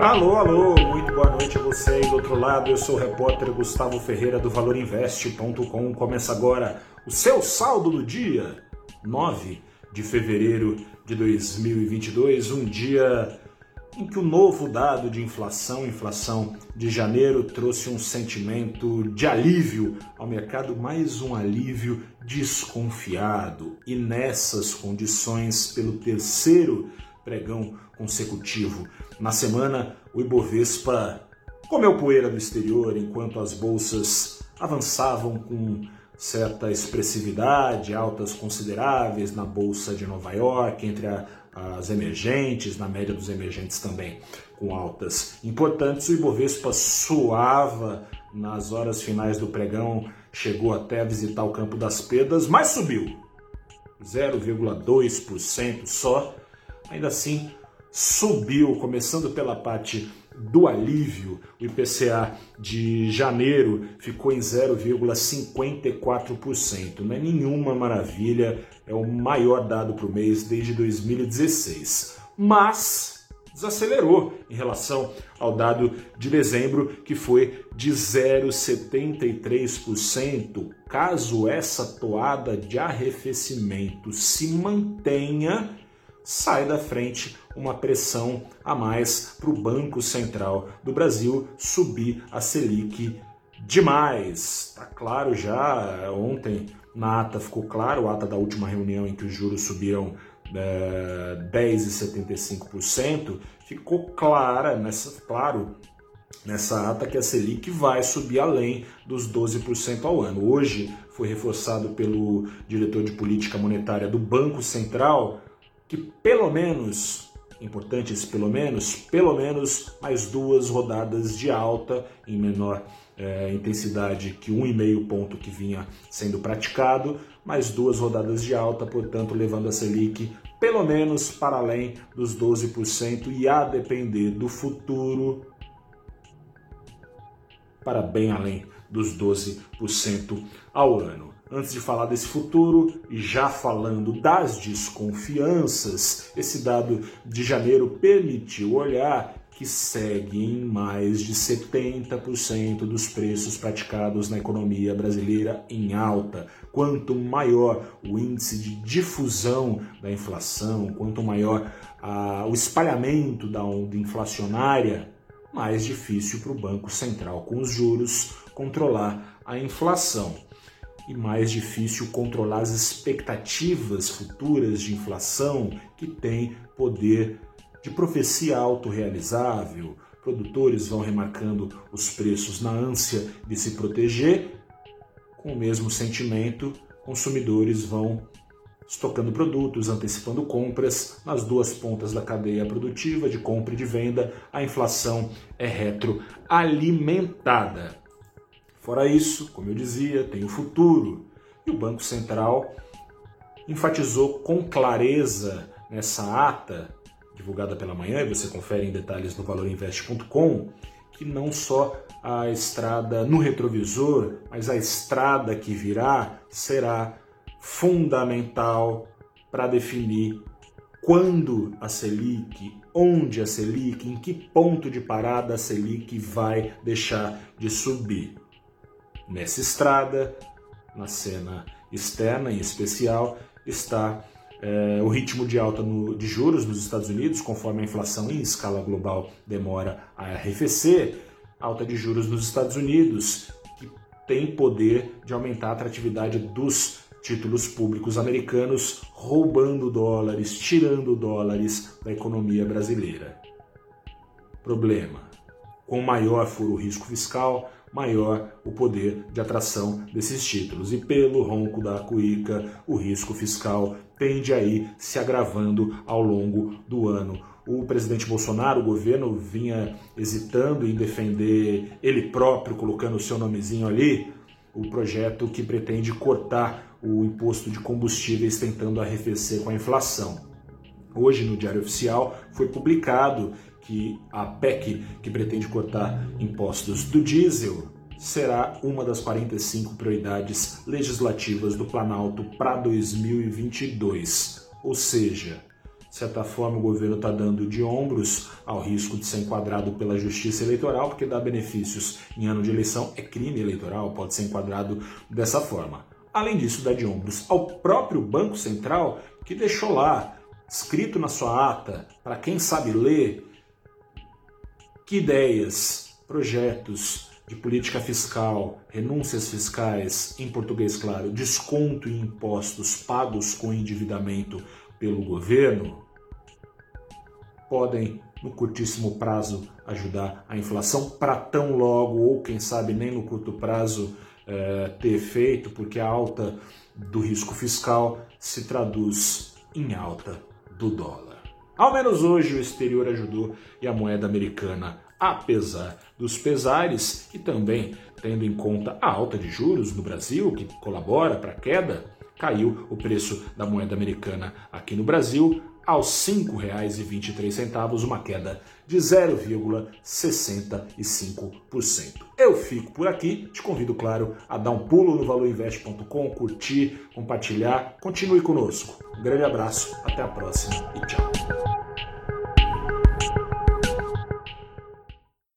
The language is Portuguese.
Alô, alô, muito boa noite a você aí do outro lado. Eu sou o repórter Gustavo Ferreira do ValorInvest.com. Começa agora o seu saldo do dia, 9 de fevereiro de 2022, um dia em que o novo dado de inflação, inflação de janeiro, trouxe um sentimento de alívio ao mercado, mais um alívio desconfiado. E nessas condições, pelo terceiro pregão consecutivo. Na semana, o Ibovespa comeu poeira do exterior enquanto as bolsas avançavam com certa expressividade, altas consideráveis na bolsa de Nova York, entre a, as emergentes, na média dos emergentes também com altas importantes. O Ibovespa suava nas horas finais do pregão, chegou até a visitar o campo das pedras, mas subiu 0,2% só ainda assim subiu, começando pela parte do alívio, o IPCA de janeiro ficou em 0,54%. Não é nenhuma maravilha, é o maior dado para o mês desde 2016. Mas desacelerou em relação ao dado de dezembro, que foi de 0,73%. Caso essa toada de arrefecimento se mantenha, sai da frente uma pressão a mais para o Banco Central do Brasil subir a Selic demais. Tá claro já, ontem na ata ficou claro, a ata da última reunião em que os juros subiram é, 10,75%, ficou clara, nessa, claro nessa ata que a Selic vai subir além dos 12% ao ano. Hoje foi reforçado pelo diretor de política monetária do Banco Central que pelo menos, importante esse pelo menos, pelo menos mais duas rodadas de alta em menor é, intensidade que um e meio ponto que vinha sendo praticado, mais duas rodadas de alta, portanto levando a Selic pelo menos para além dos 12% e a depender do futuro para bem além dos 12% ao ano. Antes de falar desse futuro e já falando das desconfianças, esse dado de janeiro permitiu olhar que segue em mais de 70% dos preços praticados na economia brasileira em alta. Quanto maior o índice de difusão da inflação, quanto maior ah, o espalhamento da onda inflacionária, mais difícil para o Banco Central, com os juros, controlar a inflação e mais difícil controlar as expectativas futuras de inflação que tem poder de profecia autorrealizável. Produtores vão remarcando os preços na ânsia de se proteger. Com o mesmo sentimento, consumidores vão estocando produtos, antecipando compras nas duas pontas da cadeia produtiva de compra e de venda. A inflação é retroalimentada. Fora isso, como eu dizia, tem o futuro. E o Banco Central enfatizou com clareza nessa ata, divulgada pela manhã, e você confere em detalhes no valorinvest.com, que não só a estrada no retrovisor, mas a estrada que virá será fundamental para definir quando a Selic, onde a Selic, em que ponto de parada a Selic vai deixar de subir nessa estrada, na cena externa em especial, está é, o ritmo de alta no, de juros nos Estados Unidos, conforme a inflação em escala global demora a arrefecer, alta de juros nos Estados Unidos, que tem poder de aumentar a atratividade dos títulos públicos americanos, roubando dólares, tirando dólares da economia brasileira. Problema: com maior for o risco fiscal, maior o poder de atração desses títulos. E pelo ronco da cuíca, o risco fiscal tende a ir se agravando ao longo do ano. O presidente Bolsonaro, o governo, vinha hesitando em defender ele próprio, colocando o seu nomezinho ali, o projeto que pretende cortar o imposto de combustíveis, tentando arrefecer com a inflação. Hoje, no Diário Oficial, foi publicado que a PEC, que pretende cortar impostos do diesel, será uma das 45 prioridades legislativas do Planalto para 2022. Ou seja, de certa forma, o governo está dando de ombros ao risco de ser enquadrado pela justiça eleitoral, porque dar benefícios em ano de eleição é crime eleitoral, pode ser enquadrado dessa forma. Além disso, dá de ombros ao próprio Banco Central, que deixou lá, escrito na sua ata, para quem sabe ler, que ideias, projetos de política fiscal, renúncias fiscais, em português claro, desconto em impostos pagos com endividamento pelo governo, podem, no curtíssimo prazo, ajudar a inflação para tão logo, ou quem sabe nem no curto prazo, é, ter efeito, porque a alta do risco fiscal se traduz em alta do dólar. Ao menos hoje o exterior ajudou e a moeda americana, apesar dos pesares e também tendo em conta a alta de juros no Brasil, que colabora para a queda, caiu o preço da moeda americana aqui no Brasil aos R$ 5,23, uma queda de 0,65%. Eu fico por aqui, te convido, claro, a dar um pulo no valorinvest.com, curtir, compartilhar, continue conosco. Um grande abraço, até a próxima e tchau.